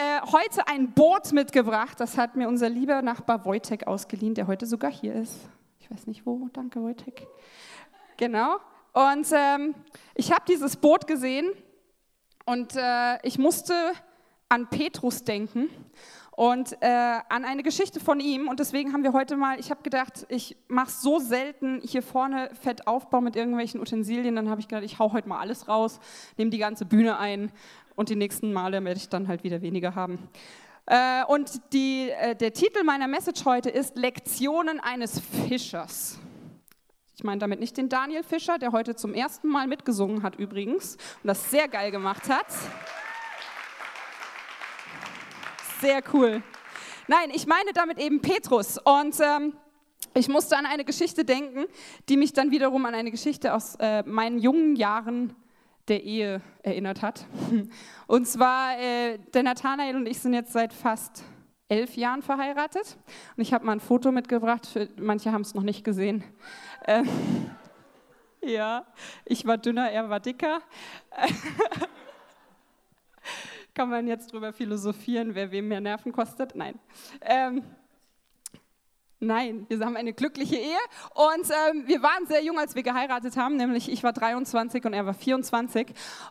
äh, heute ein Boot mitgebracht. Das hat mir unser lieber Nachbar Wojtek ausgeliehen, der heute sogar hier ist. Ich weiß nicht wo. Danke, Wojtek. Genau. Und ähm, ich habe dieses Boot gesehen und äh, ich musste an Petrus denken und äh, an eine Geschichte von ihm. Und deswegen haben wir heute mal, ich habe gedacht, ich mache so selten hier vorne Fettaufbau mit irgendwelchen Utensilien. Dann habe ich gedacht, ich hau heute mal alles raus, nehme die ganze Bühne ein und die nächsten Male werde ich dann halt wieder weniger haben. Äh, und die, äh, der Titel meiner Message heute ist Lektionen eines Fischers. Ich meine damit nicht den Daniel Fischer, der heute zum ersten Mal mitgesungen hat übrigens und das sehr geil gemacht hat. Sehr cool. Nein, ich meine damit eben Petrus. Und ähm, ich musste an eine Geschichte denken, die mich dann wiederum an eine Geschichte aus äh, meinen jungen Jahren der Ehe erinnert hat. Und zwar, äh, der Nathanael und ich sind jetzt seit fast elf Jahren verheiratet. Und ich habe mal ein Foto mitgebracht, für, manche haben es noch nicht gesehen. Äh, ja, ich war dünner, er war dicker. Kann man jetzt drüber philosophieren, wer wem mehr Nerven kostet? Nein. Ähm, Nein, wir haben eine glückliche Ehe und ähm, wir waren sehr jung, als wir geheiratet haben, nämlich ich war 23 und er war 24.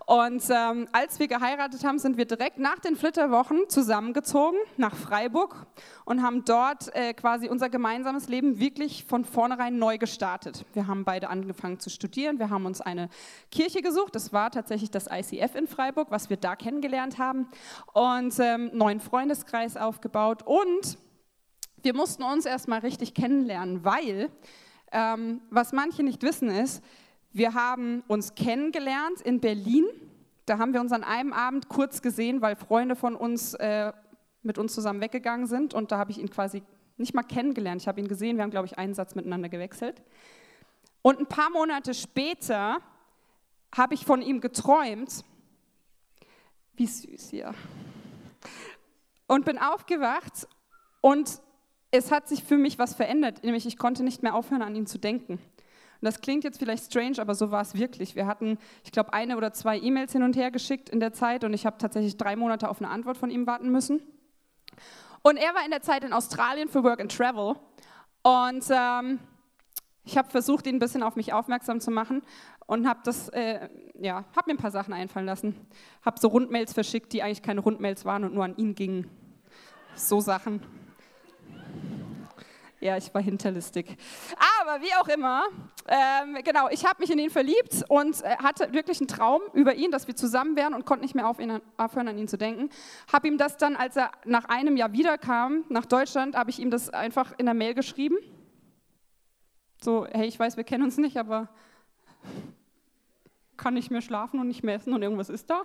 Und ähm, als wir geheiratet haben, sind wir direkt nach den Flitterwochen zusammengezogen nach Freiburg und haben dort äh, quasi unser gemeinsames Leben wirklich von vornherein neu gestartet. Wir haben beide angefangen zu studieren, wir haben uns eine Kirche gesucht, das war tatsächlich das ICF in Freiburg, was wir da kennengelernt haben und ähm, neuen Freundeskreis aufgebaut und wir mussten uns erstmal richtig kennenlernen, weil, ähm, was manche nicht wissen ist, wir haben uns kennengelernt in Berlin. Da haben wir uns an einem Abend kurz gesehen, weil Freunde von uns äh, mit uns zusammen weggegangen sind. Und da habe ich ihn quasi nicht mal kennengelernt. Ich habe ihn gesehen, wir haben, glaube ich, einen Satz miteinander gewechselt. Und ein paar Monate später habe ich von ihm geträumt. Wie süß hier. Und bin aufgewacht und es hat sich für mich was verändert, nämlich ich konnte nicht mehr aufhören, an ihn zu denken. Und das klingt jetzt vielleicht strange, aber so war es wirklich. Wir hatten, ich glaube, eine oder zwei E-Mails hin und her geschickt in der Zeit und ich habe tatsächlich drei Monate auf eine Antwort von ihm warten müssen. Und er war in der Zeit in Australien für Work and Travel und ähm, ich habe versucht, ihn ein bisschen auf mich aufmerksam zu machen und habe äh, ja, habe mir ein paar Sachen einfallen lassen. Habe so Rundmails verschickt, die eigentlich keine Rundmails waren und nur an ihn gingen. So Sachen. Ja, ich war hinterlistig. Aber wie auch immer, ähm, genau, ich habe mich in ihn verliebt und äh, hatte wirklich einen Traum über ihn, dass wir zusammen wären und konnte nicht mehr auf ihn, aufhören, an ihn zu denken. Habe ihm das dann, als er nach einem Jahr wiederkam nach Deutschland, habe ich ihm das einfach in der Mail geschrieben. So, hey, ich weiß, wir kennen uns nicht, aber kann nicht mehr schlafen und nicht mehr essen und irgendwas ist da.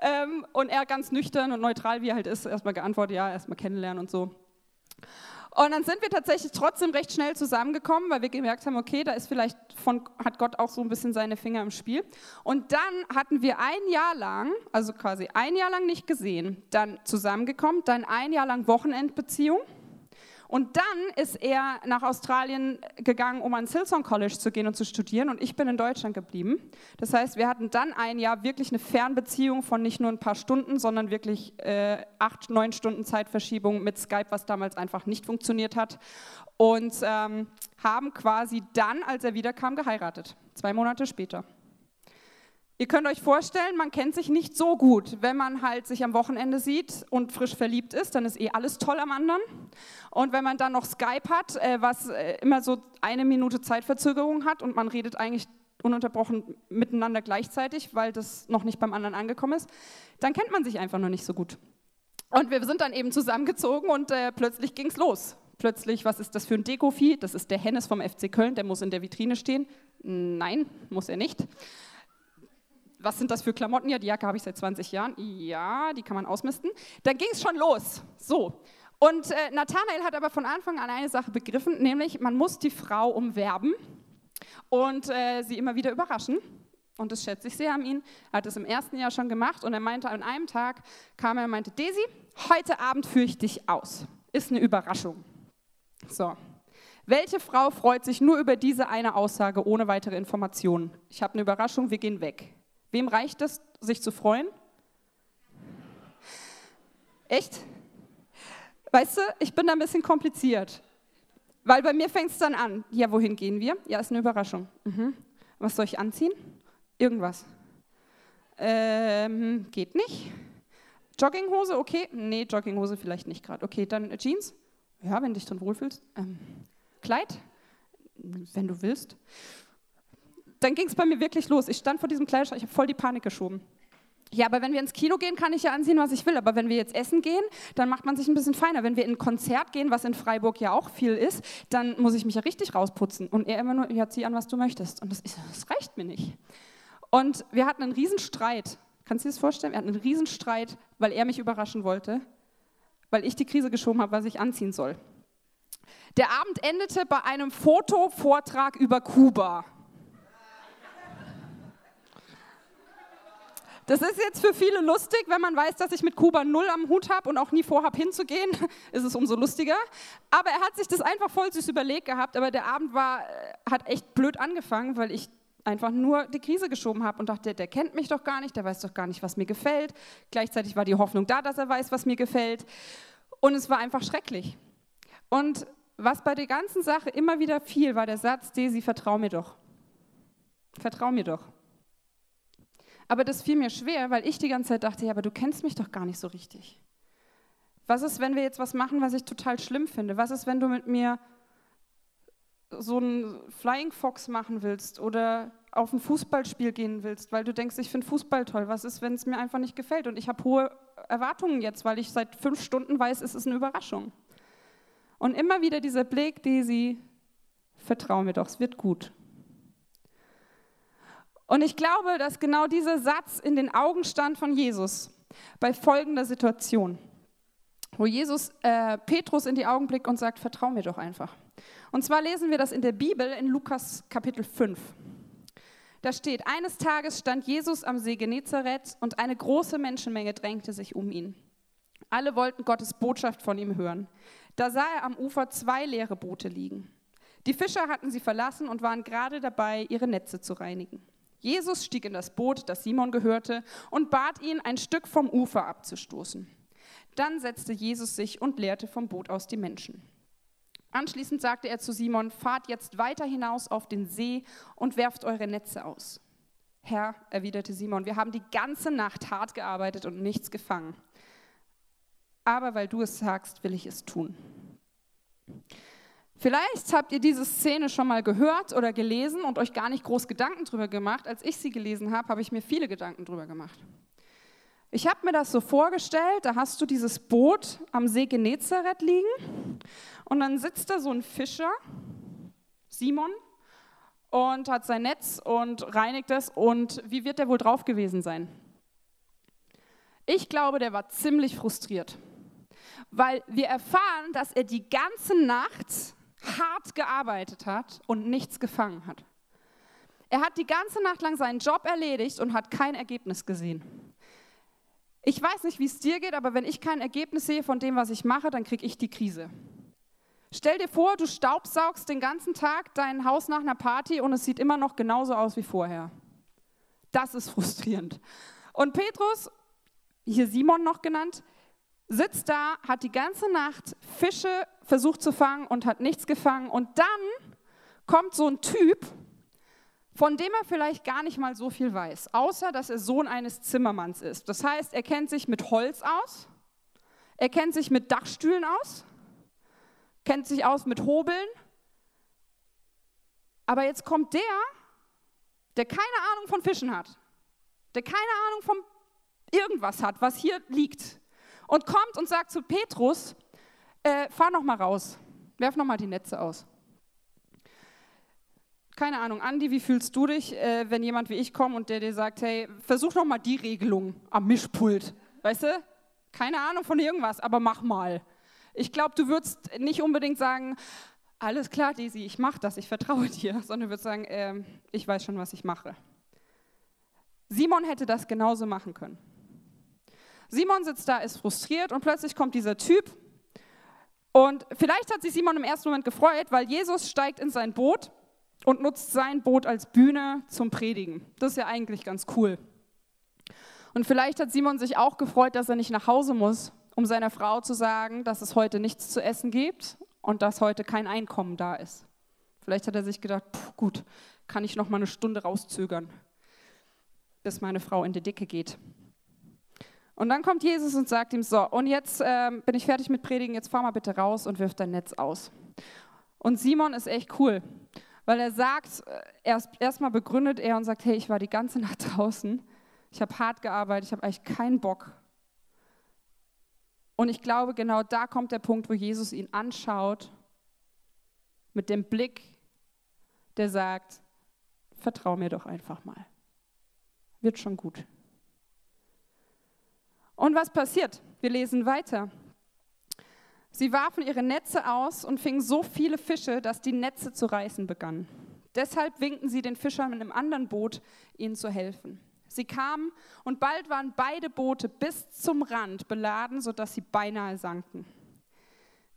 Ähm, und er ganz nüchtern und neutral, wie er halt ist, erstmal geantwortet, ja, erstmal kennenlernen und so. Und dann sind wir tatsächlich trotzdem recht schnell zusammengekommen, weil wir gemerkt haben, okay, da ist vielleicht von, hat Gott auch so ein bisschen seine Finger im Spiel. Und dann hatten wir ein Jahr lang, also quasi ein Jahr lang nicht gesehen, dann zusammengekommen, dann ein Jahr lang Wochenendbeziehung. Und dann ist er nach Australien gegangen, um ans Hillsong College zu gehen und zu studieren. Und ich bin in Deutschland geblieben. Das heißt, wir hatten dann ein Jahr wirklich eine Fernbeziehung von nicht nur ein paar Stunden, sondern wirklich äh, acht, neun Stunden Zeitverschiebung mit Skype, was damals einfach nicht funktioniert hat. Und ähm, haben quasi dann, als er wiederkam, geheiratet. Zwei Monate später. Ihr könnt euch vorstellen, man kennt sich nicht so gut. Wenn man halt sich am Wochenende sieht und frisch verliebt ist, dann ist eh alles toll am anderen. Und wenn man dann noch Skype hat, äh, was äh, immer so eine Minute Zeitverzögerung hat und man redet eigentlich ununterbrochen miteinander gleichzeitig, weil das noch nicht beim anderen angekommen ist, dann kennt man sich einfach noch nicht so gut. Und wir sind dann eben zusammengezogen und äh, plötzlich es los. Plötzlich, was ist das für ein Dekovieh? Das ist der Hennes vom FC Köln, der muss in der Vitrine stehen. Nein, muss er nicht was sind das für Klamotten? Ja, die Jacke habe ich seit 20 Jahren. Ja, die kann man ausmisten. Dann ging es schon los. So. Und äh, Nathanael hat aber von Anfang an eine Sache begriffen, nämlich man muss die Frau umwerben und äh, sie immer wieder überraschen. Und das schätze ich sehr an ihn. Er hat es im ersten Jahr schon gemacht und er meinte, an einem Tag kam er und meinte, Daisy, heute Abend führe ich dich aus. Ist eine Überraschung. So. Welche Frau freut sich nur über diese eine Aussage ohne weitere Informationen? Ich habe eine Überraschung, wir gehen weg. Wem reicht es, sich zu freuen? Echt? Weißt du, ich bin da ein bisschen kompliziert. Weil bei mir fängt es dann an. Ja, wohin gehen wir? Ja, ist eine Überraschung. Mhm. Was soll ich anziehen? Irgendwas. Ähm, geht nicht. Jogginghose, okay. Nee, Jogginghose vielleicht nicht gerade. Okay, dann Jeans. Ja, wenn du dich drin wohlfühlst. Ähm, Kleid? Wenn du willst. Dann ging es bei mir wirklich los. Ich stand vor diesem Kleiderschrank, ich habe voll die Panik geschoben. Ja, aber wenn wir ins Kino gehen, kann ich ja anziehen, was ich will. Aber wenn wir jetzt essen gehen, dann macht man sich ein bisschen feiner. Wenn wir in ein Konzert gehen, was in Freiburg ja auch viel ist, dann muss ich mich ja richtig rausputzen. Und er immer nur, ja, zieh an, was du möchtest. Und das, das reicht mir nicht. Und wir hatten einen Riesenstreit. Kannst du dir das vorstellen? Wir hatten einen Riesenstreit, weil er mich überraschen wollte, weil ich die Krise geschoben habe, was ich anziehen soll. Der Abend endete bei einem Fotovortrag über Kuba. Das ist jetzt für viele lustig, wenn man weiß, dass ich mit Kuba null am Hut habe und auch nie vorhabe hinzugehen, ist es umso lustiger. Aber er hat sich das einfach voll süß überlegt gehabt, aber der Abend war, äh, hat echt blöd angefangen, weil ich einfach nur die Krise geschoben habe und dachte, der kennt mich doch gar nicht, der weiß doch gar nicht, was mir gefällt. Gleichzeitig war die Hoffnung da, dass er weiß, was mir gefällt. Und es war einfach schrecklich. Und was bei der ganzen Sache immer wieder fiel, war der Satz, Desi, vertrau mir doch. Vertrau mir doch. Aber das fiel mir schwer, weil ich die ganze Zeit dachte, ja, aber du kennst mich doch gar nicht so richtig. Was ist, wenn wir jetzt was machen, was ich total schlimm finde? Was ist, wenn du mit mir so einen Flying Fox machen willst oder auf ein Fußballspiel gehen willst, weil du denkst, ich finde Fußball toll. Was ist, wenn es mir einfach nicht gefällt? Und ich habe hohe Erwartungen jetzt, weil ich seit fünf Stunden weiß, es ist eine Überraschung. Und immer wieder dieser Blick, die sie, vertrauen mir doch, es wird gut. Und ich glaube, dass genau dieser Satz in den Augen stand von Jesus bei folgender Situation, wo Jesus äh, Petrus in die Augen blickt und sagt, vertrau mir doch einfach. Und zwar lesen wir das in der Bibel in Lukas Kapitel 5. Da steht, eines Tages stand Jesus am See Genezareth und eine große Menschenmenge drängte sich um ihn. Alle wollten Gottes Botschaft von ihm hören. Da sah er am Ufer zwei leere Boote liegen. Die Fischer hatten sie verlassen und waren gerade dabei, ihre Netze zu reinigen. Jesus stieg in das Boot, das Simon gehörte, und bat ihn, ein Stück vom Ufer abzustoßen. Dann setzte Jesus sich und lehrte vom Boot aus die Menschen. Anschließend sagte er zu Simon, fahrt jetzt weiter hinaus auf den See und werft eure Netze aus. Herr, erwiderte Simon, wir haben die ganze Nacht hart gearbeitet und nichts gefangen. Aber weil du es sagst, will ich es tun. Vielleicht habt ihr diese Szene schon mal gehört oder gelesen und euch gar nicht groß Gedanken drüber gemacht. Als ich sie gelesen habe, habe ich mir viele Gedanken drüber gemacht. Ich habe mir das so vorgestellt, da hast du dieses Boot am See Genezareth liegen und dann sitzt da so ein Fischer, Simon, und hat sein Netz und reinigt es und wie wird der wohl drauf gewesen sein? Ich glaube, der war ziemlich frustriert, weil wir erfahren, dass er die ganze Nacht hart gearbeitet hat und nichts gefangen hat. Er hat die ganze Nacht lang seinen Job erledigt und hat kein Ergebnis gesehen. Ich weiß nicht, wie es dir geht, aber wenn ich kein Ergebnis sehe von dem, was ich mache, dann kriege ich die Krise. Stell dir vor, du staubsaugst den ganzen Tag dein Haus nach einer Party und es sieht immer noch genauso aus wie vorher. Das ist frustrierend. Und Petrus, hier Simon noch genannt, sitzt da, hat die ganze Nacht Fische versucht zu fangen und hat nichts gefangen. Und dann kommt so ein Typ, von dem er vielleicht gar nicht mal so viel weiß, außer dass er Sohn eines Zimmermanns ist. Das heißt, er kennt sich mit Holz aus, er kennt sich mit Dachstühlen aus, kennt sich aus mit Hobeln. Aber jetzt kommt der, der keine Ahnung von Fischen hat, der keine Ahnung von irgendwas hat, was hier liegt und kommt und sagt zu Petrus, äh, fahr noch mal raus, werf noch mal die Netze aus. Keine Ahnung, Andi, wie fühlst du dich, äh, wenn jemand wie ich kommt und der dir sagt, hey, versuch noch mal die Regelung am Mischpult, weißt du? Keine Ahnung von irgendwas, aber mach mal. Ich glaube, du würdest nicht unbedingt sagen, alles klar, Daisy, ich mache das, ich vertraue dir, sondern du würdest sagen, äh, ich weiß schon, was ich mache. Simon hätte das genauso machen können. Simon sitzt da, ist frustriert und plötzlich kommt dieser Typ. Und vielleicht hat sich Simon im ersten Moment gefreut, weil Jesus steigt in sein Boot und nutzt sein Boot als Bühne zum Predigen. Das ist ja eigentlich ganz cool. Und vielleicht hat Simon sich auch gefreut, dass er nicht nach Hause muss, um seiner Frau zu sagen, dass es heute nichts zu essen gibt und dass heute kein Einkommen da ist. Vielleicht hat er sich gedacht, pff, gut, kann ich noch mal eine Stunde rauszögern, bis meine Frau in die Dicke geht. Und dann kommt Jesus und sagt ihm, so, und jetzt äh, bin ich fertig mit Predigen, jetzt fahr mal bitte raus und wirf dein Netz aus. Und Simon ist echt cool, weil er sagt, äh, erst erstmal begründet er und sagt, hey, ich war die ganze Nacht draußen, ich habe hart gearbeitet, ich habe eigentlich keinen Bock. Und ich glaube, genau da kommt der Punkt, wo Jesus ihn anschaut mit dem Blick, der sagt, vertrau mir doch einfach mal. Wird schon gut. Und was passiert? Wir lesen weiter. Sie warfen ihre Netze aus und fingen so viele Fische, dass die Netze zu reißen begannen. Deshalb winkten sie den Fischern in einem anderen Boot, ihnen zu helfen. Sie kamen und bald waren beide Boote bis zum Rand beladen, sodass sie beinahe sanken.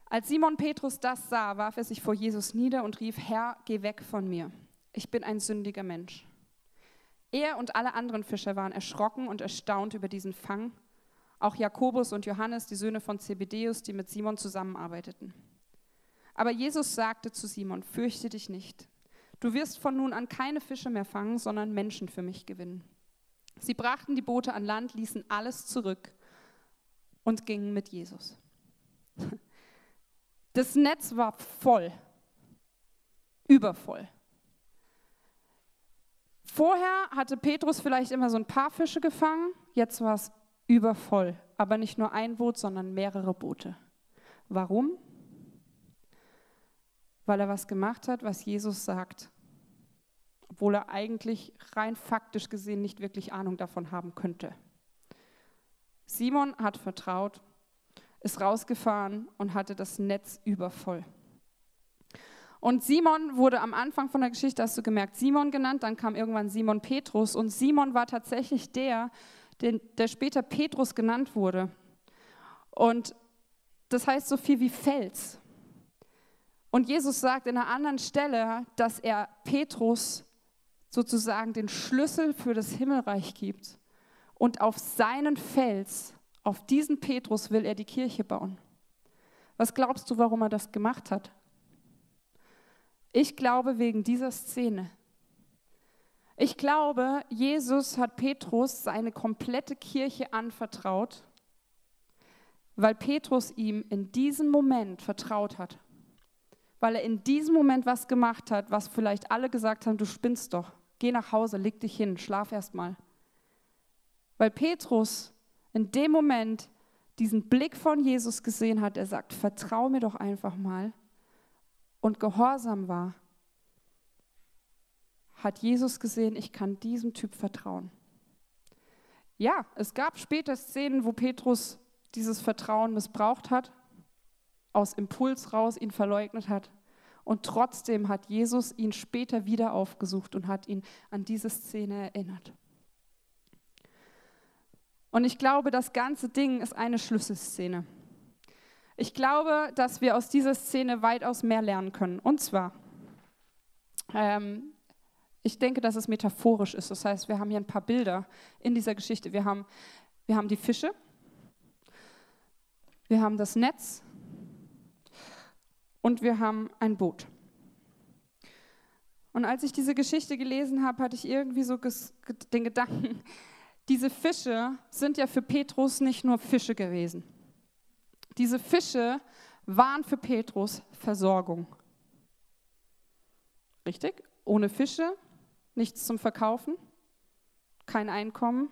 Als Simon Petrus das sah, warf er sich vor Jesus nieder und rief, Herr, geh weg von mir. Ich bin ein sündiger Mensch. Er und alle anderen Fischer waren erschrocken und erstaunt über diesen Fang auch Jakobus und Johannes, die Söhne von Zebedeus, die mit Simon zusammenarbeiteten. Aber Jesus sagte zu Simon, fürchte dich nicht. Du wirst von nun an keine Fische mehr fangen, sondern Menschen für mich gewinnen. Sie brachten die Boote an Land, ließen alles zurück und gingen mit Jesus. Das Netz war voll, übervoll. Vorher hatte Petrus vielleicht immer so ein paar Fische gefangen, jetzt war es übervoll. Aber nicht nur ein Boot, sondern mehrere Boote. Warum? Weil er was gemacht hat, was Jesus sagt, obwohl er eigentlich rein faktisch gesehen nicht wirklich Ahnung davon haben könnte. Simon hat vertraut, ist rausgefahren und hatte das Netz übervoll. Und Simon wurde am Anfang von der Geschichte, hast du gemerkt, Simon genannt, dann kam irgendwann Simon Petrus und Simon war tatsächlich der, den, der später Petrus genannt wurde. Und das heißt so viel wie Fels. Und Jesus sagt in einer anderen Stelle, dass er Petrus sozusagen den Schlüssel für das Himmelreich gibt. Und auf seinen Fels, auf diesen Petrus will er die Kirche bauen. Was glaubst du, warum er das gemacht hat? Ich glaube wegen dieser Szene. Ich glaube, Jesus hat Petrus seine komplette Kirche anvertraut, weil Petrus ihm in diesem Moment vertraut hat. Weil er in diesem Moment was gemacht hat, was vielleicht alle gesagt haben, du spinnst doch. Geh nach Hause, leg dich hin, schlaf erst mal. Weil Petrus in dem Moment diesen Blick von Jesus gesehen hat, er sagt, vertrau mir doch einfach mal und gehorsam war hat Jesus gesehen, ich kann diesem Typ vertrauen. Ja, es gab später Szenen, wo Petrus dieses Vertrauen missbraucht hat, aus Impuls raus ihn verleugnet hat. Und trotzdem hat Jesus ihn später wieder aufgesucht und hat ihn an diese Szene erinnert. Und ich glaube, das ganze Ding ist eine Schlüsselszene. Ich glaube, dass wir aus dieser Szene weitaus mehr lernen können. Und zwar, ähm, ich denke, dass es metaphorisch ist. Das heißt, wir haben hier ein paar Bilder in dieser Geschichte. Wir haben, wir haben die Fische, wir haben das Netz und wir haben ein Boot. Und als ich diese Geschichte gelesen habe, hatte ich irgendwie so den Gedanken, diese Fische sind ja für Petrus nicht nur Fische gewesen. Diese Fische waren für Petrus Versorgung. Richtig? Ohne Fische nichts zum Verkaufen, kein Einkommen,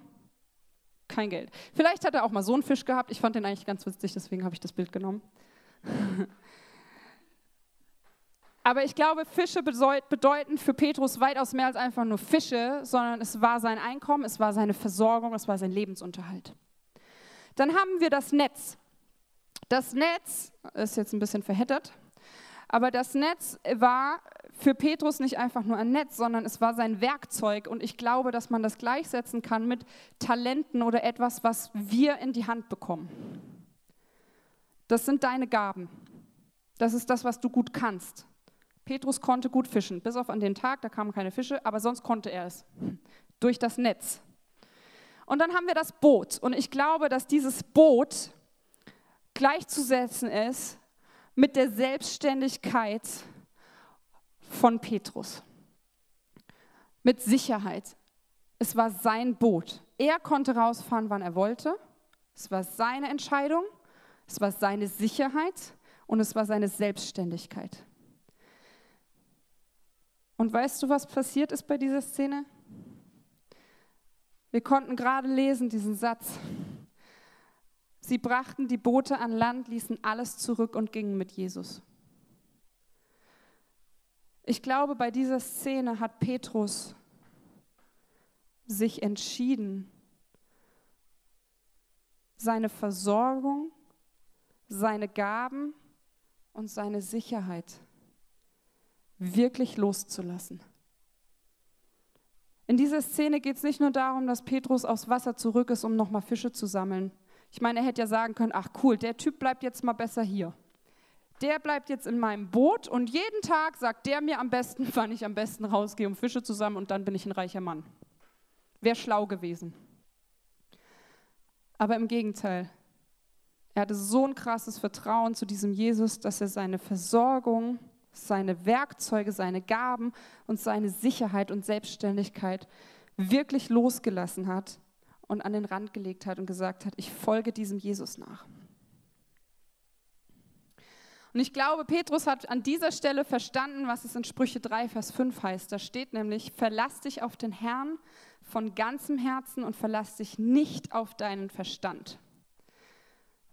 kein Geld. Vielleicht hat er auch mal so einen Fisch gehabt. Ich fand den eigentlich ganz witzig, deswegen habe ich das Bild genommen. Aber ich glaube, Fische bedeuten für Petrus weitaus mehr als einfach nur Fische, sondern es war sein Einkommen, es war seine Versorgung, es war sein Lebensunterhalt. Dann haben wir das Netz. Das Netz ist jetzt ein bisschen verheddert, aber das Netz war für Petrus nicht einfach nur ein Netz, sondern es war sein Werkzeug. Und ich glaube, dass man das gleichsetzen kann mit Talenten oder etwas, was wir in die Hand bekommen. Das sind deine Gaben. Das ist das, was du gut kannst. Petrus konnte gut fischen, bis auf an den Tag, da kamen keine Fische, aber sonst konnte er es. Durch das Netz. Und dann haben wir das Boot. Und ich glaube, dass dieses Boot gleichzusetzen ist mit der Selbstständigkeit von Petrus. Mit Sicherheit. Es war sein Boot. Er konnte rausfahren, wann er wollte. Es war seine Entscheidung. Es war seine Sicherheit und es war seine Selbstständigkeit. Und weißt du, was passiert ist bei dieser Szene? Wir konnten gerade lesen diesen Satz. Sie brachten die Boote an Land, ließen alles zurück und gingen mit Jesus. Ich glaube, bei dieser Szene hat Petrus sich entschieden, seine Versorgung, seine Gaben und seine Sicherheit wirklich loszulassen. In dieser Szene geht es nicht nur darum, dass Petrus aufs Wasser zurück ist, um nochmal Fische zu sammeln. Ich meine, er hätte ja sagen können, ach cool, der Typ bleibt jetzt mal besser hier. Der bleibt jetzt in meinem Boot und jeden Tag sagt der mir am besten, wann ich am besten rausgehe, um Fische zu sammeln und dann bin ich ein reicher Mann. Wäre schlau gewesen. Aber im Gegenteil, er hatte so ein krasses Vertrauen zu diesem Jesus, dass er seine Versorgung seine Werkzeuge, seine Gaben und seine Sicherheit und Selbstständigkeit wirklich losgelassen hat und an den Rand gelegt hat und gesagt hat, ich folge diesem Jesus nach. Und ich glaube, Petrus hat an dieser Stelle verstanden, was es in Sprüche 3, Vers 5 heißt. Da steht nämlich, verlass dich auf den Herrn von ganzem Herzen und verlass dich nicht auf deinen Verstand.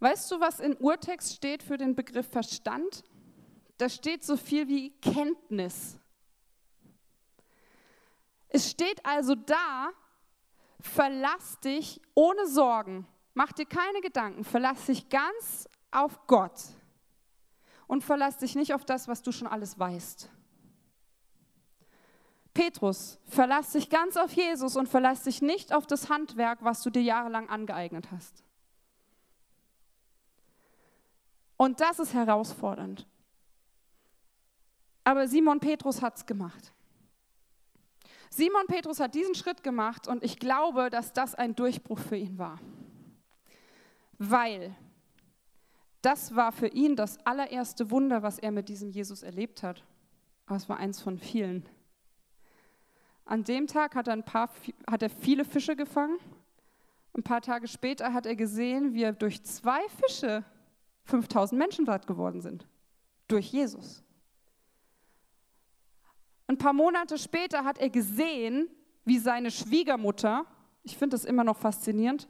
Weißt du, was im Urtext steht für den Begriff Verstand? da steht so viel wie Kenntnis. Es steht also da, verlass dich ohne Sorgen, mach dir keine Gedanken, verlass dich ganz auf Gott und verlass dich nicht auf das, was du schon alles weißt. Petrus, verlass dich ganz auf Jesus und verlass dich nicht auf das Handwerk, was du dir jahrelang angeeignet hast. Und das ist herausfordernd. Aber Simon Petrus hat es gemacht. Simon Petrus hat diesen Schritt gemacht und ich glaube, dass das ein Durchbruch für ihn war. Weil das war für ihn das allererste Wunder, was er mit diesem Jesus erlebt hat. Aber es war eins von vielen. An dem Tag hat er, ein paar, hat er viele Fische gefangen. Ein paar Tage später hat er gesehen, wie er durch zwei Fische 5000 Menschen satt geworden sind. Durch Jesus. Ein paar Monate später hat er gesehen, wie seine Schwiegermutter, ich finde das immer noch faszinierend,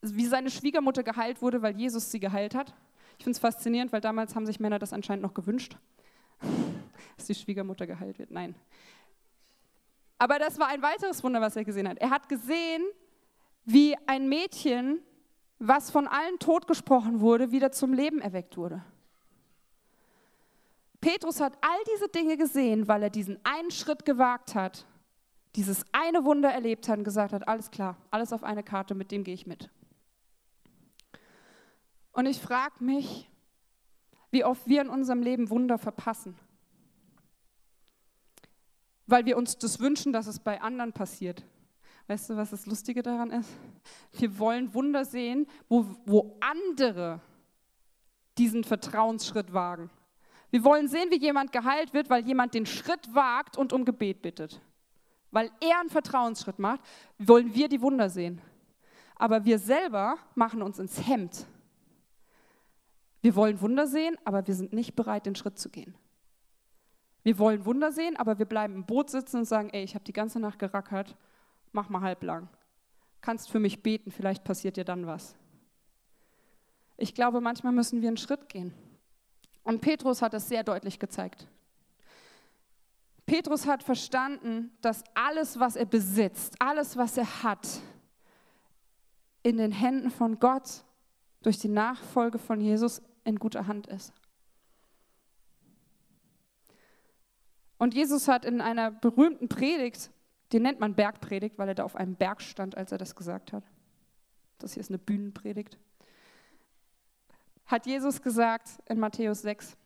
wie seine Schwiegermutter geheilt wurde, weil Jesus sie geheilt hat. Ich finde es faszinierend, weil damals haben sich Männer das anscheinend noch gewünscht, dass die Schwiegermutter geheilt wird. Nein. Aber das war ein weiteres Wunder, was er gesehen hat. Er hat gesehen, wie ein Mädchen, was von allen totgesprochen wurde, wieder zum Leben erweckt wurde. Petrus hat all diese Dinge gesehen, weil er diesen einen Schritt gewagt hat, dieses eine Wunder erlebt hat und gesagt hat, alles klar, alles auf eine Karte, mit dem gehe ich mit. Und ich frage mich, wie oft wir in unserem Leben Wunder verpassen. Weil wir uns das wünschen, dass es bei anderen passiert. Weißt du, was das Lustige daran ist? Wir wollen Wunder sehen, wo, wo andere diesen Vertrauensschritt wagen. Wir wollen sehen, wie jemand geheilt wird, weil jemand den Schritt wagt und um Gebet bittet. Weil er einen Vertrauensschritt macht, wollen wir die Wunder sehen. Aber wir selber machen uns ins Hemd. Wir wollen Wunder sehen, aber wir sind nicht bereit, den Schritt zu gehen. Wir wollen Wunder sehen, aber wir bleiben im Boot sitzen und sagen, ey, ich habe die ganze Nacht gerackert, mach mal halblang. Kannst für mich beten, vielleicht passiert dir dann was. Ich glaube, manchmal müssen wir einen Schritt gehen. Und Petrus hat es sehr deutlich gezeigt. Petrus hat verstanden, dass alles, was er besitzt, alles, was er hat, in den Händen von Gott durch die Nachfolge von Jesus in guter Hand ist. Und Jesus hat in einer berühmten Predigt, die nennt man Bergpredigt, weil er da auf einem Berg stand, als er das gesagt hat. Das hier ist eine Bühnenpredigt hat Jesus gesagt in Matthäus 6,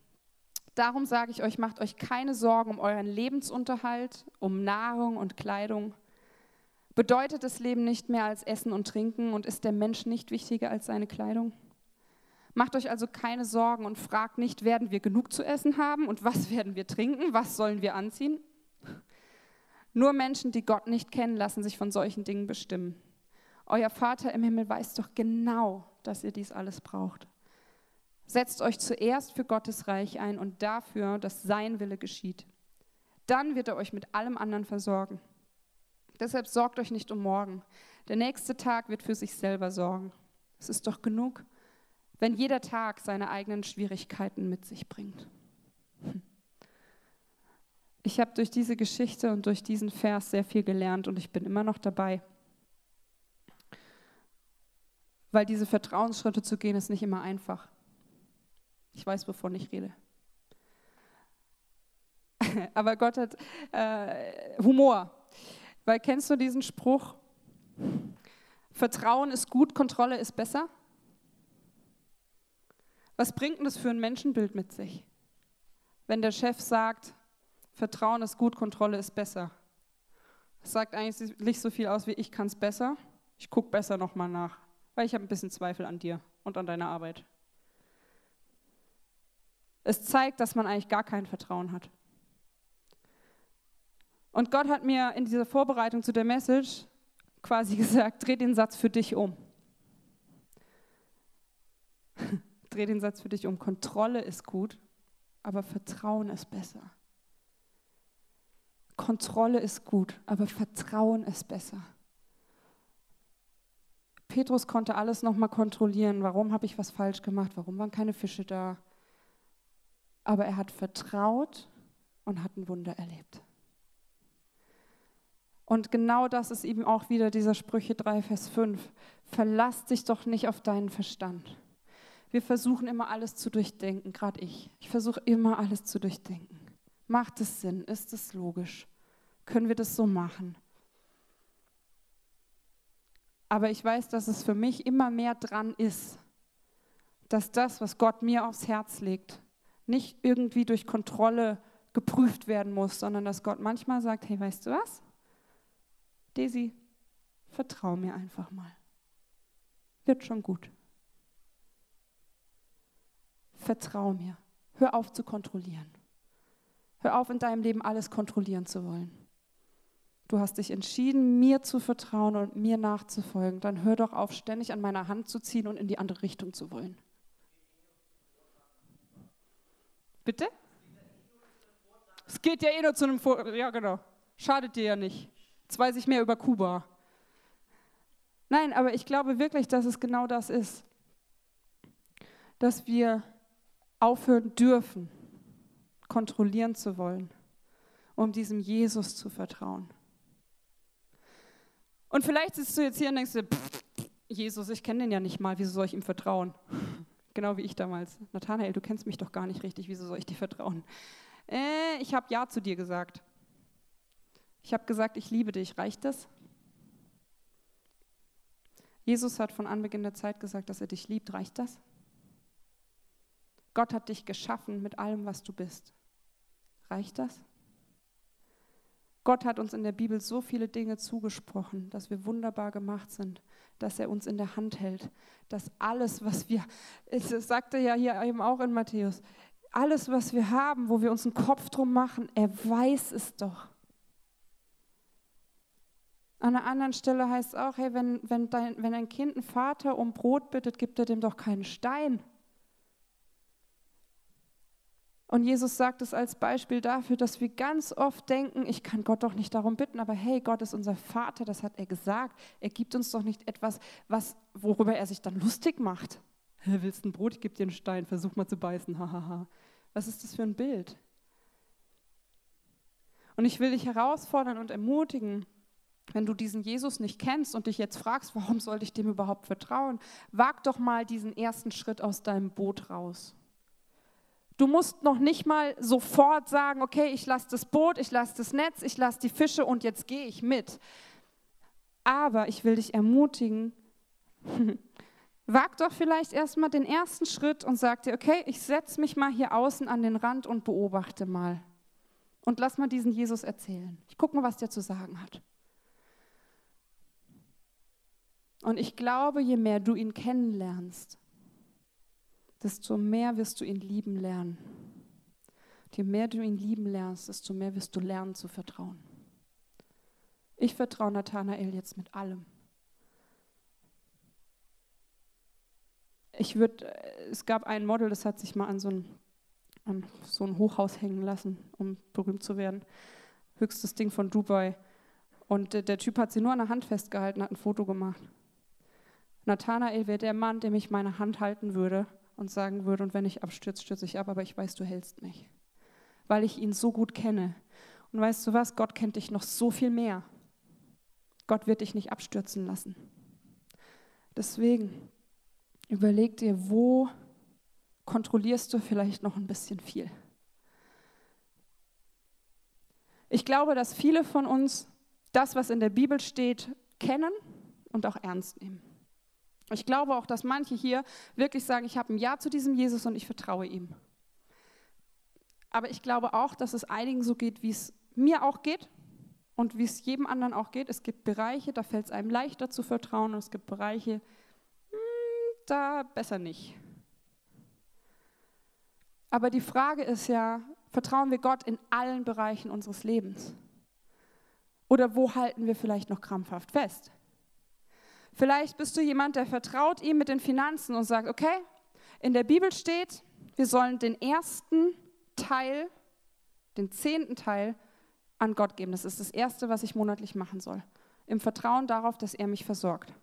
Darum sage ich euch, macht euch keine Sorgen um euren Lebensunterhalt, um Nahrung und Kleidung. Bedeutet das Leben nicht mehr als Essen und Trinken und ist der Mensch nicht wichtiger als seine Kleidung? Macht euch also keine Sorgen und fragt nicht, werden wir genug zu essen haben und was werden wir trinken, was sollen wir anziehen? Nur Menschen, die Gott nicht kennen, lassen sich von solchen Dingen bestimmen. Euer Vater im Himmel weiß doch genau, dass ihr dies alles braucht. Setzt euch zuerst für Gottes Reich ein und dafür, dass sein Wille geschieht. Dann wird er euch mit allem anderen versorgen. Deshalb sorgt euch nicht um morgen. Der nächste Tag wird für sich selber sorgen. Es ist doch genug, wenn jeder Tag seine eigenen Schwierigkeiten mit sich bringt. Hm. Ich habe durch diese Geschichte und durch diesen Vers sehr viel gelernt und ich bin immer noch dabei. Weil diese Vertrauensschritte zu gehen, ist nicht immer einfach. Ich weiß, wovon ich rede. Aber Gott hat äh, Humor. Weil kennst du diesen Spruch? Vertrauen ist gut, Kontrolle ist besser. Was bringt denn das für ein Menschenbild mit sich? Wenn der Chef sagt, Vertrauen ist gut, Kontrolle ist besser. Das sagt eigentlich nicht so viel aus wie ich kann es besser. Ich gucke besser nochmal nach, weil ich habe ein bisschen Zweifel an dir und an deiner Arbeit. Es zeigt, dass man eigentlich gar kein Vertrauen hat. Und Gott hat mir in dieser Vorbereitung zu der Message quasi gesagt, dreh den Satz für dich um. dreh den Satz für dich um. Kontrolle ist gut, aber Vertrauen ist besser. Kontrolle ist gut, aber Vertrauen ist besser. Petrus konnte alles nochmal kontrollieren. Warum habe ich was falsch gemacht? Warum waren keine Fische da? Aber er hat vertraut und hat ein Wunder erlebt. Und genau das ist eben auch wieder dieser Sprüche 3, Vers 5. Verlass dich doch nicht auf deinen Verstand. Wir versuchen immer alles zu durchdenken, gerade ich. Ich versuche immer alles zu durchdenken. Macht es Sinn? Ist es logisch? Können wir das so machen? Aber ich weiß, dass es für mich immer mehr dran ist, dass das, was Gott mir aufs Herz legt, nicht irgendwie durch Kontrolle geprüft werden muss, sondern dass Gott manchmal sagt, hey, weißt du was? Daisy, vertrau mir einfach mal. Wird schon gut. Vertrau mir. Hör auf zu kontrollieren. Hör auf, in deinem Leben alles kontrollieren zu wollen. Du hast dich entschieden, mir zu vertrauen und mir nachzufolgen. Dann hör doch auf, ständig an meiner Hand zu ziehen und in die andere Richtung zu wollen. Bitte? Es geht ja eh nur zu einem Vor Ja, genau. Schadet dir ja nicht. Jetzt weiß ich mehr über Kuba. Nein, aber ich glaube wirklich, dass es genau das ist. Dass wir aufhören dürfen, kontrollieren zu wollen, um diesem Jesus zu vertrauen. Und vielleicht sitzt du jetzt hier und denkst dir, Jesus, ich kenne den ja nicht mal, wieso soll ich ihm vertrauen? Genau wie ich damals. Nathanael, du kennst mich doch gar nicht richtig, wieso soll ich dir vertrauen? Äh, ich habe Ja zu dir gesagt. Ich habe gesagt, ich liebe dich. Reicht das? Jesus hat von Anbeginn der Zeit gesagt, dass er dich liebt. Reicht das? Gott hat dich geschaffen mit allem, was du bist. Reicht das? Gott hat uns in der Bibel so viele Dinge zugesprochen, dass wir wunderbar gemacht sind, dass er uns in der Hand hält, dass alles, was wir, es sagte ja hier eben auch in Matthäus, alles, was wir haben, wo wir uns einen Kopf drum machen, er weiß es doch. An einer anderen Stelle heißt es auch, hey, wenn, wenn, dein, wenn ein Kind einen Vater um Brot bittet, gibt er dem doch keinen Stein. Und Jesus sagt es als Beispiel dafür, dass wir ganz oft denken, ich kann Gott doch nicht darum bitten, aber hey, Gott ist unser Vater, das hat er gesagt. Er gibt uns doch nicht etwas, was, worüber er sich dann lustig macht. Willst ein Brot, ich gebe dir einen Stein, versuch mal zu beißen, hahaha. Was ist das für ein Bild? Und ich will dich herausfordern und ermutigen, wenn du diesen Jesus nicht kennst und dich jetzt fragst, warum sollte ich dem überhaupt vertrauen, wag doch mal diesen ersten Schritt aus deinem Boot raus. Du musst noch nicht mal sofort sagen, okay, ich lasse das Boot, ich lasse das Netz, ich lasse die Fische und jetzt gehe ich mit. Aber ich will dich ermutigen, wag doch vielleicht erstmal den ersten Schritt und sag dir, okay, ich setze mich mal hier außen an den Rand und beobachte mal. Und lass mal diesen Jesus erzählen. Ich gucke mal, was der zu sagen hat. Und ich glaube, je mehr du ihn kennenlernst, desto mehr wirst du ihn lieben lernen. Je mehr du ihn lieben lernst, desto mehr wirst du lernen zu vertrauen. Ich vertraue Nathanael jetzt mit allem. Ich würde, es gab ein Model, das hat sich mal an so ein, an so ein Hochhaus hängen lassen, um berühmt zu werden. Höchstes Ding von Dubai. Und der, der Typ hat sie nur an der Hand festgehalten, hat ein Foto gemacht. Nathanael wäre der Mann, der mich meine Hand halten würde und sagen würde, und wenn ich abstürze, stürze ich ab, aber ich weiß, du hältst mich. Weil ich ihn so gut kenne. Und weißt du was, Gott kennt dich noch so viel mehr. Gott wird dich nicht abstürzen lassen. Deswegen überleg dir, wo kontrollierst du vielleicht noch ein bisschen viel. Ich glaube, dass viele von uns das, was in der Bibel steht, kennen und auch ernst nehmen. Ich glaube auch, dass manche hier wirklich sagen, ich habe ein Ja zu diesem Jesus und ich vertraue ihm. Aber ich glaube auch, dass es einigen so geht, wie es mir auch geht und wie es jedem anderen auch geht. Es gibt Bereiche, da fällt es einem leichter zu vertrauen und es gibt Bereiche, hm, da besser nicht. Aber die Frage ist ja, vertrauen wir Gott in allen Bereichen unseres Lebens? Oder wo halten wir vielleicht noch krampfhaft fest? Vielleicht bist du jemand, der vertraut ihm mit den Finanzen und sagt, okay, in der Bibel steht, wir sollen den ersten Teil, den zehnten Teil an Gott geben. Das ist das Erste, was ich monatlich machen soll. Im Vertrauen darauf, dass er mich versorgt.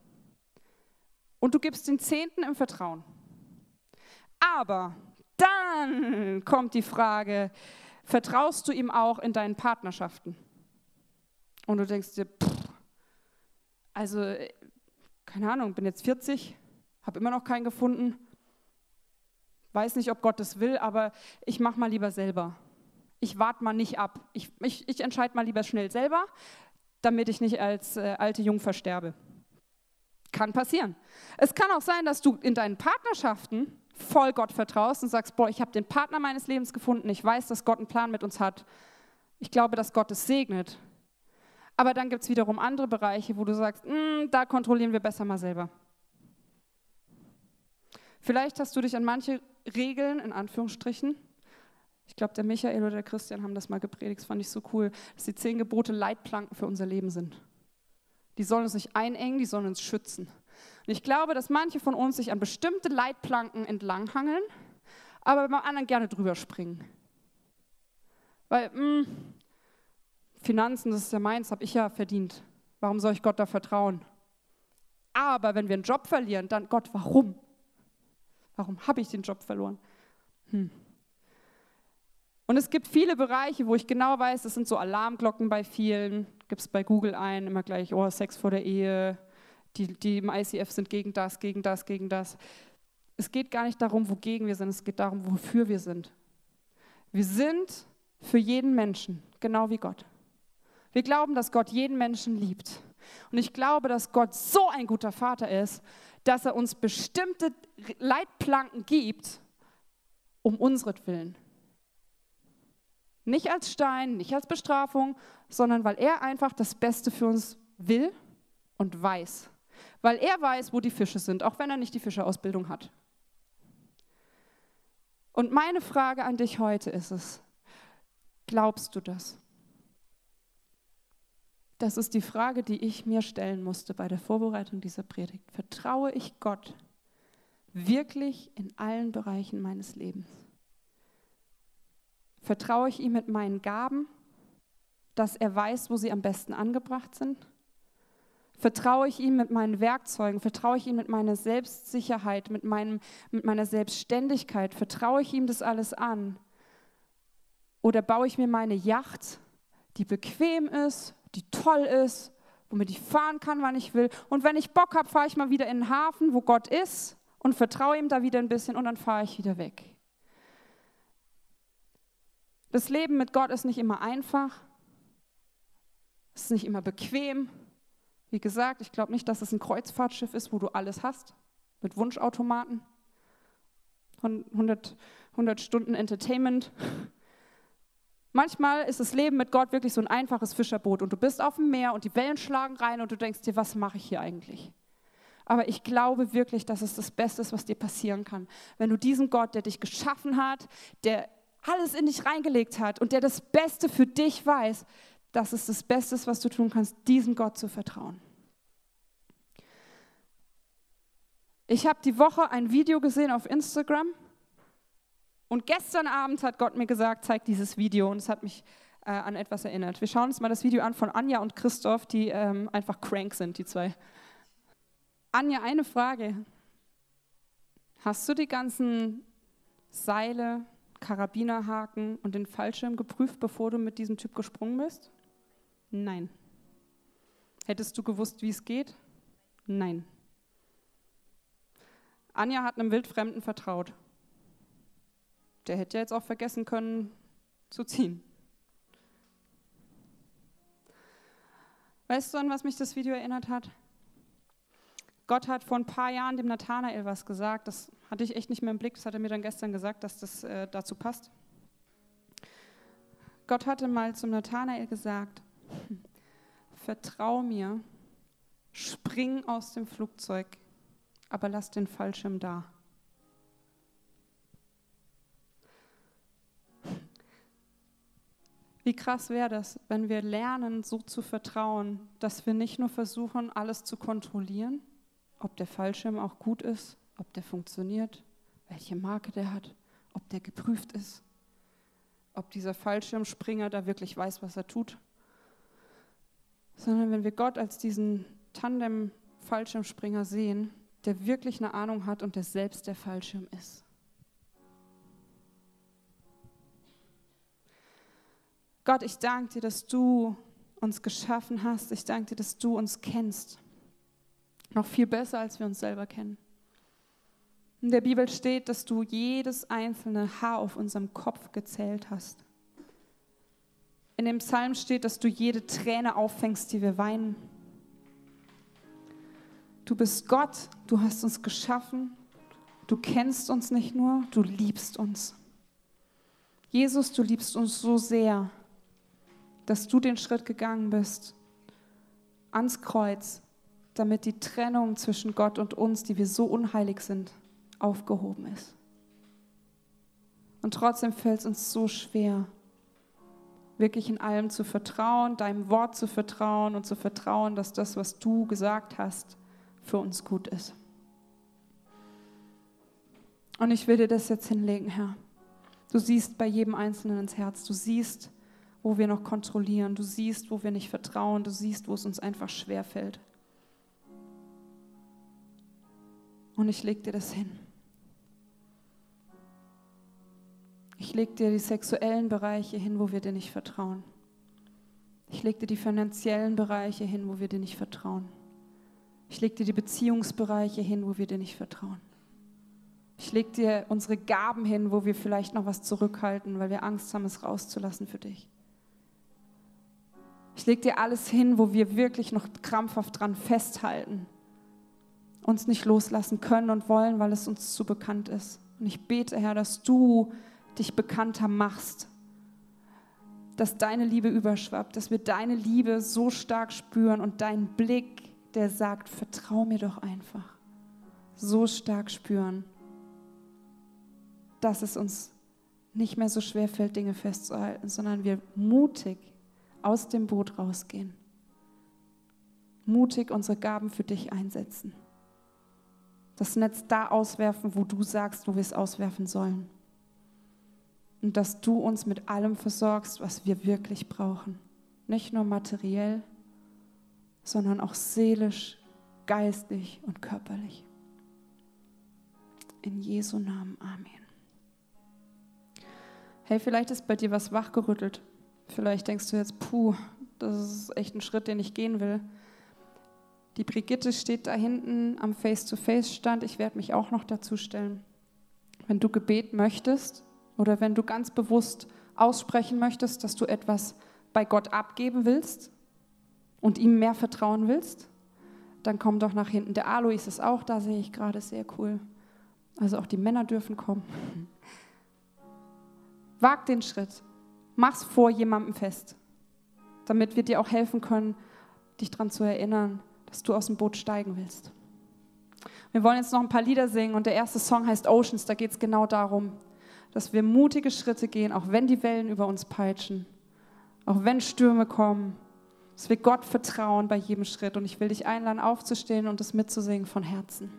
Und du gibst den Zehnten im Vertrauen. Aber dann kommt die Frage, vertraust du ihm auch in deinen Partnerschaften? Und du denkst dir, pff, also keine Ahnung, bin jetzt 40, habe immer noch keinen gefunden, weiß nicht, ob Gott das will, aber ich mache mal lieber selber. Ich warte mal nicht ab. Ich, ich, ich entscheide mal lieber schnell selber, damit ich nicht als äh, alte Jungfer sterbe. Kann passieren. Es kann auch sein, dass du in deinen Partnerschaften voll Gott vertraust und sagst, boah, ich habe den Partner meines Lebens gefunden, ich weiß, dass Gott einen Plan mit uns hat. Ich glaube, dass Gott es segnet. Aber dann gibt es wiederum andere Bereiche, wo du sagst, mm, da kontrollieren wir besser mal selber. Vielleicht hast du dich an manche Regeln, in Anführungsstrichen, ich glaube, der Michael oder der Christian haben das mal gepredigt, das fand ich so cool, dass die zehn Gebote Leitplanken für unser Leben sind. Die sollen uns nicht einengen, die sollen uns schützen. Und ich glaube, dass manche von uns sich an bestimmte Leitplanken entlanghangeln, aber beim anderen gerne drüber springen. Weil, mh, mm, Finanzen, das ist ja meins, habe ich ja verdient. Warum soll ich Gott da vertrauen? Aber wenn wir einen Job verlieren, dann Gott, warum? Warum habe ich den Job verloren? Hm. Und es gibt viele Bereiche, wo ich genau weiß, das sind so Alarmglocken bei vielen. Gibt es bei Google ein, immer gleich, oh, Sex vor der Ehe, die, die im ICF sind gegen das, gegen das, gegen das. Es geht gar nicht darum, wogegen wir sind, es geht darum, wofür wir sind. Wir sind für jeden Menschen, genau wie Gott. Wir glauben, dass Gott jeden Menschen liebt. Und ich glaube, dass Gott so ein guter Vater ist, dass er uns bestimmte Leitplanken gibt, um unsretwillen. Nicht als Stein, nicht als Bestrafung, sondern weil er einfach das Beste für uns will und weiß. Weil er weiß, wo die Fische sind, auch wenn er nicht die Fischeausbildung hat. Und meine Frage an dich heute ist es, glaubst du das? Das ist die Frage, die ich mir stellen musste bei der Vorbereitung dieser Predigt. Vertraue ich Gott wirklich in allen Bereichen meines Lebens? Vertraue ich ihm mit meinen Gaben, dass er weiß, wo sie am besten angebracht sind? Vertraue ich ihm mit meinen Werkzeugen? Vertraue ich ihm mit meiner Selbstsicherheit, mit, meinem, mit meiner Selbstständigkeit? Vertraue ich ihm das alles an? Oder baue ich mir meine Yacht, die bequem ist, die toll ist, womit ich fahren kann, wann ich will. Und wenn ich Bock habe, fahre ich mal wieder in den Hafen, wo Gott ist und vertraue ihm da wieder ein bisschen und dann fahre ich wieder weg. Das Leben mit Gott ist nicht immer einfach. Ist nicht immer bequem. Wie gesagt, ich glaube nicht, dass es ein Kreuzfahrtschiff ist, wo du alles hast, mit Wunschautomaten, 100, 100 Stunden Entertainment. Manchmal ist das Leben mit Gott wirklich so ein einfaches Fischerboot und du bist auf dem Meer und die Wellen schlagen rein und du denkst dir, was mache ich hier eigentlich? Aber ich glaube wirklich, dass es das Beste ist, was dir passieren kann. Wenn du diesen Gott, der dich geschaffen hat, der alles in dich reingelegt hat und der das Beste für dich weiß, dass es das Beste ist, was du tun kannst, diesem Gott zu vertrauen. Ich habe die Woche ein Video gesehen auf Instagram und gestern Abend hat Gott mir gesagt, zeig dieses Video und es hat mich äh, an etwas erinnert. Wir schauen uns mal das Video an von Anja und Christoph, die ähm, einfach crank sind, die zwei. Anja, eine Frage. Hast du die ganzen Seile, Karabinerhaken und den Fallschirm geprüft, bevor du mit diesem Typ gesprungen bist? Nein. Hättest du gewusst, wie es geht? Nein. Anja hat einem Wildfremden vertraut. Der hätte ja jetzt auch vergessen können zu ziehen. Weißt du, an was mich das Video erinnert hat? Gott hat vor ein paar Jahren dem Nathanael was gesagt. Das hatte ich echt nicht mehr im Blick. Das hat er mir dann gestern gesagt, dass das äh, dazu passt. Gott hatte mal zum Nathanael gesagt: Vertrau mir, spring aus dem Flugzeug, aber lass den Fallschirm da. Wie krass wäre das, wenn wir lernen, so zu vertrauen, dass wir nicht nur versuchen, alles zu kontrollieren, ob der Fallschirm auch gut ist, ob der funktioniert, welche Marke der hat, ob der geprüft ist, ob dieser Fallschirmspringer da wirklich weiß, was er tut, sondern wenn wir Gott als diesen Tandem-Fallschirmspringer sehen, der wirklich eine Ahnung hat und der selbst der Fallschirm ist. Gott, ich danke dir, dass du uns geschaffen hast. Ich danke dir, dass du uns kennst. Noch viel besser, als wir uns selber kennen. In der Bibel steht, dass du jedes einzelne Haar auf unserem Kopf gezählt hast. In dem Psalm steht, dass du jede Träne auffängst, die wir weinen. Du bist Gott, du hast uns geschaffen, du kennst uns nicht nur, du liebst uns. Jesus, du liebst uns so sehr, dass du den Schritt gegangen bist ans Kreuz, damit die Trennung zwischen Gott und uns, die wir so unheilig sind, aufgehoben ist. Und trotzdem fällt es uns so schwer, wirklich in allem zu vertrauen, deinem Wort zu vertrauen und zu vertrauen, dass das, was du gesagt hast, für uns gut ist. Und ich will dir das jetzt hinlegen, Herr. Du siehst bei jedem Einzelnen ins Herz. Du siehst, wo wir noch kontrollieren. Du siehst, wo wir nicht vertrauen. Du siehst, wo es uns einfach schwer fällt. Und ich lege dir das hin. Ich lege dir die sexuellen Bereiche hin, wo wir dir nicht vertrauen. Ich lege dir die finanziellen Bereiche hin, wo wir dir nicht vertrauen. Ich lege dir die Beziehungsbereiche hin, wo wir dir nicht vertrauen. Ich lege dir unsere Gaben hin, wo wir vielleicht noch was zurückhalten, weil wir Angst haben, es rauszulassen für dich. Ich lege dir alles hin, wo wir wirklich noch krampfhaft dran festhalten, uns nicht loslassen können und wollen, weil es uns zu bekannt ist. Und ich bete, Herr, dass du dich bekannter machst, dass deine Liebe überschwappt, dass wir deine Liebe so stark spüren und deinen Blick, der sagt, vertrau mir doch einfach, so stark spüren, dass es uns nicht mehr so schwer fällt, Dinge festzuhalten, sondern wir mutig aus dem Boot rausgehen. Mutig unsere Gaben für dich einsetzen. Das Netz da auswerfen, wo du sagst, wo wir es auswerfen sollen. Und dass du uns mit allem versorgst, was wir wirklich brauchen. Nicht nur materiell, sondern auch seelisch, geistlich und körperlich. In Jesu Namen. Amen. Hey, vielleicht ist bei dir was wachgerüttelt. Vielleicht denkst du jetzt, puh, das ist echt ein Schritt, den ich gehen will. Die Brigitte steht da hinten am Face-to-Face-Stand. Ich werde mich auch noch dazu stellen. Wenn du Gebet möchtest oder wenn du ganz bewusst aussprechen möchtest, dass du etwas bei Gott abgeben willst und ihm mehr vertrauen willst, dann komm doch nach hinten. Der Alois ist auch da, sehe ich gerade, sehr cool. Also auch die Männer dürfen kommen. Wag den Schritt. Mach's vor jemandem fest, damit wir dir auch helfen können, dich daran zu erinnern, dass du aus dem Boot steigen willst. Wir wollen jetzt noch ein paar Lieder singen und der erste Song heißt Oceans. Da geht es genau darum, dass wir mutige Schritte gehen, auch wenn die Wellen über uns peitschen, auch wenn Stürme kommen, dass wir Gott vertrauen bei jedem Schritt. Und ich will dich einladen, aufzustehen und es mitzusingen von Herzen.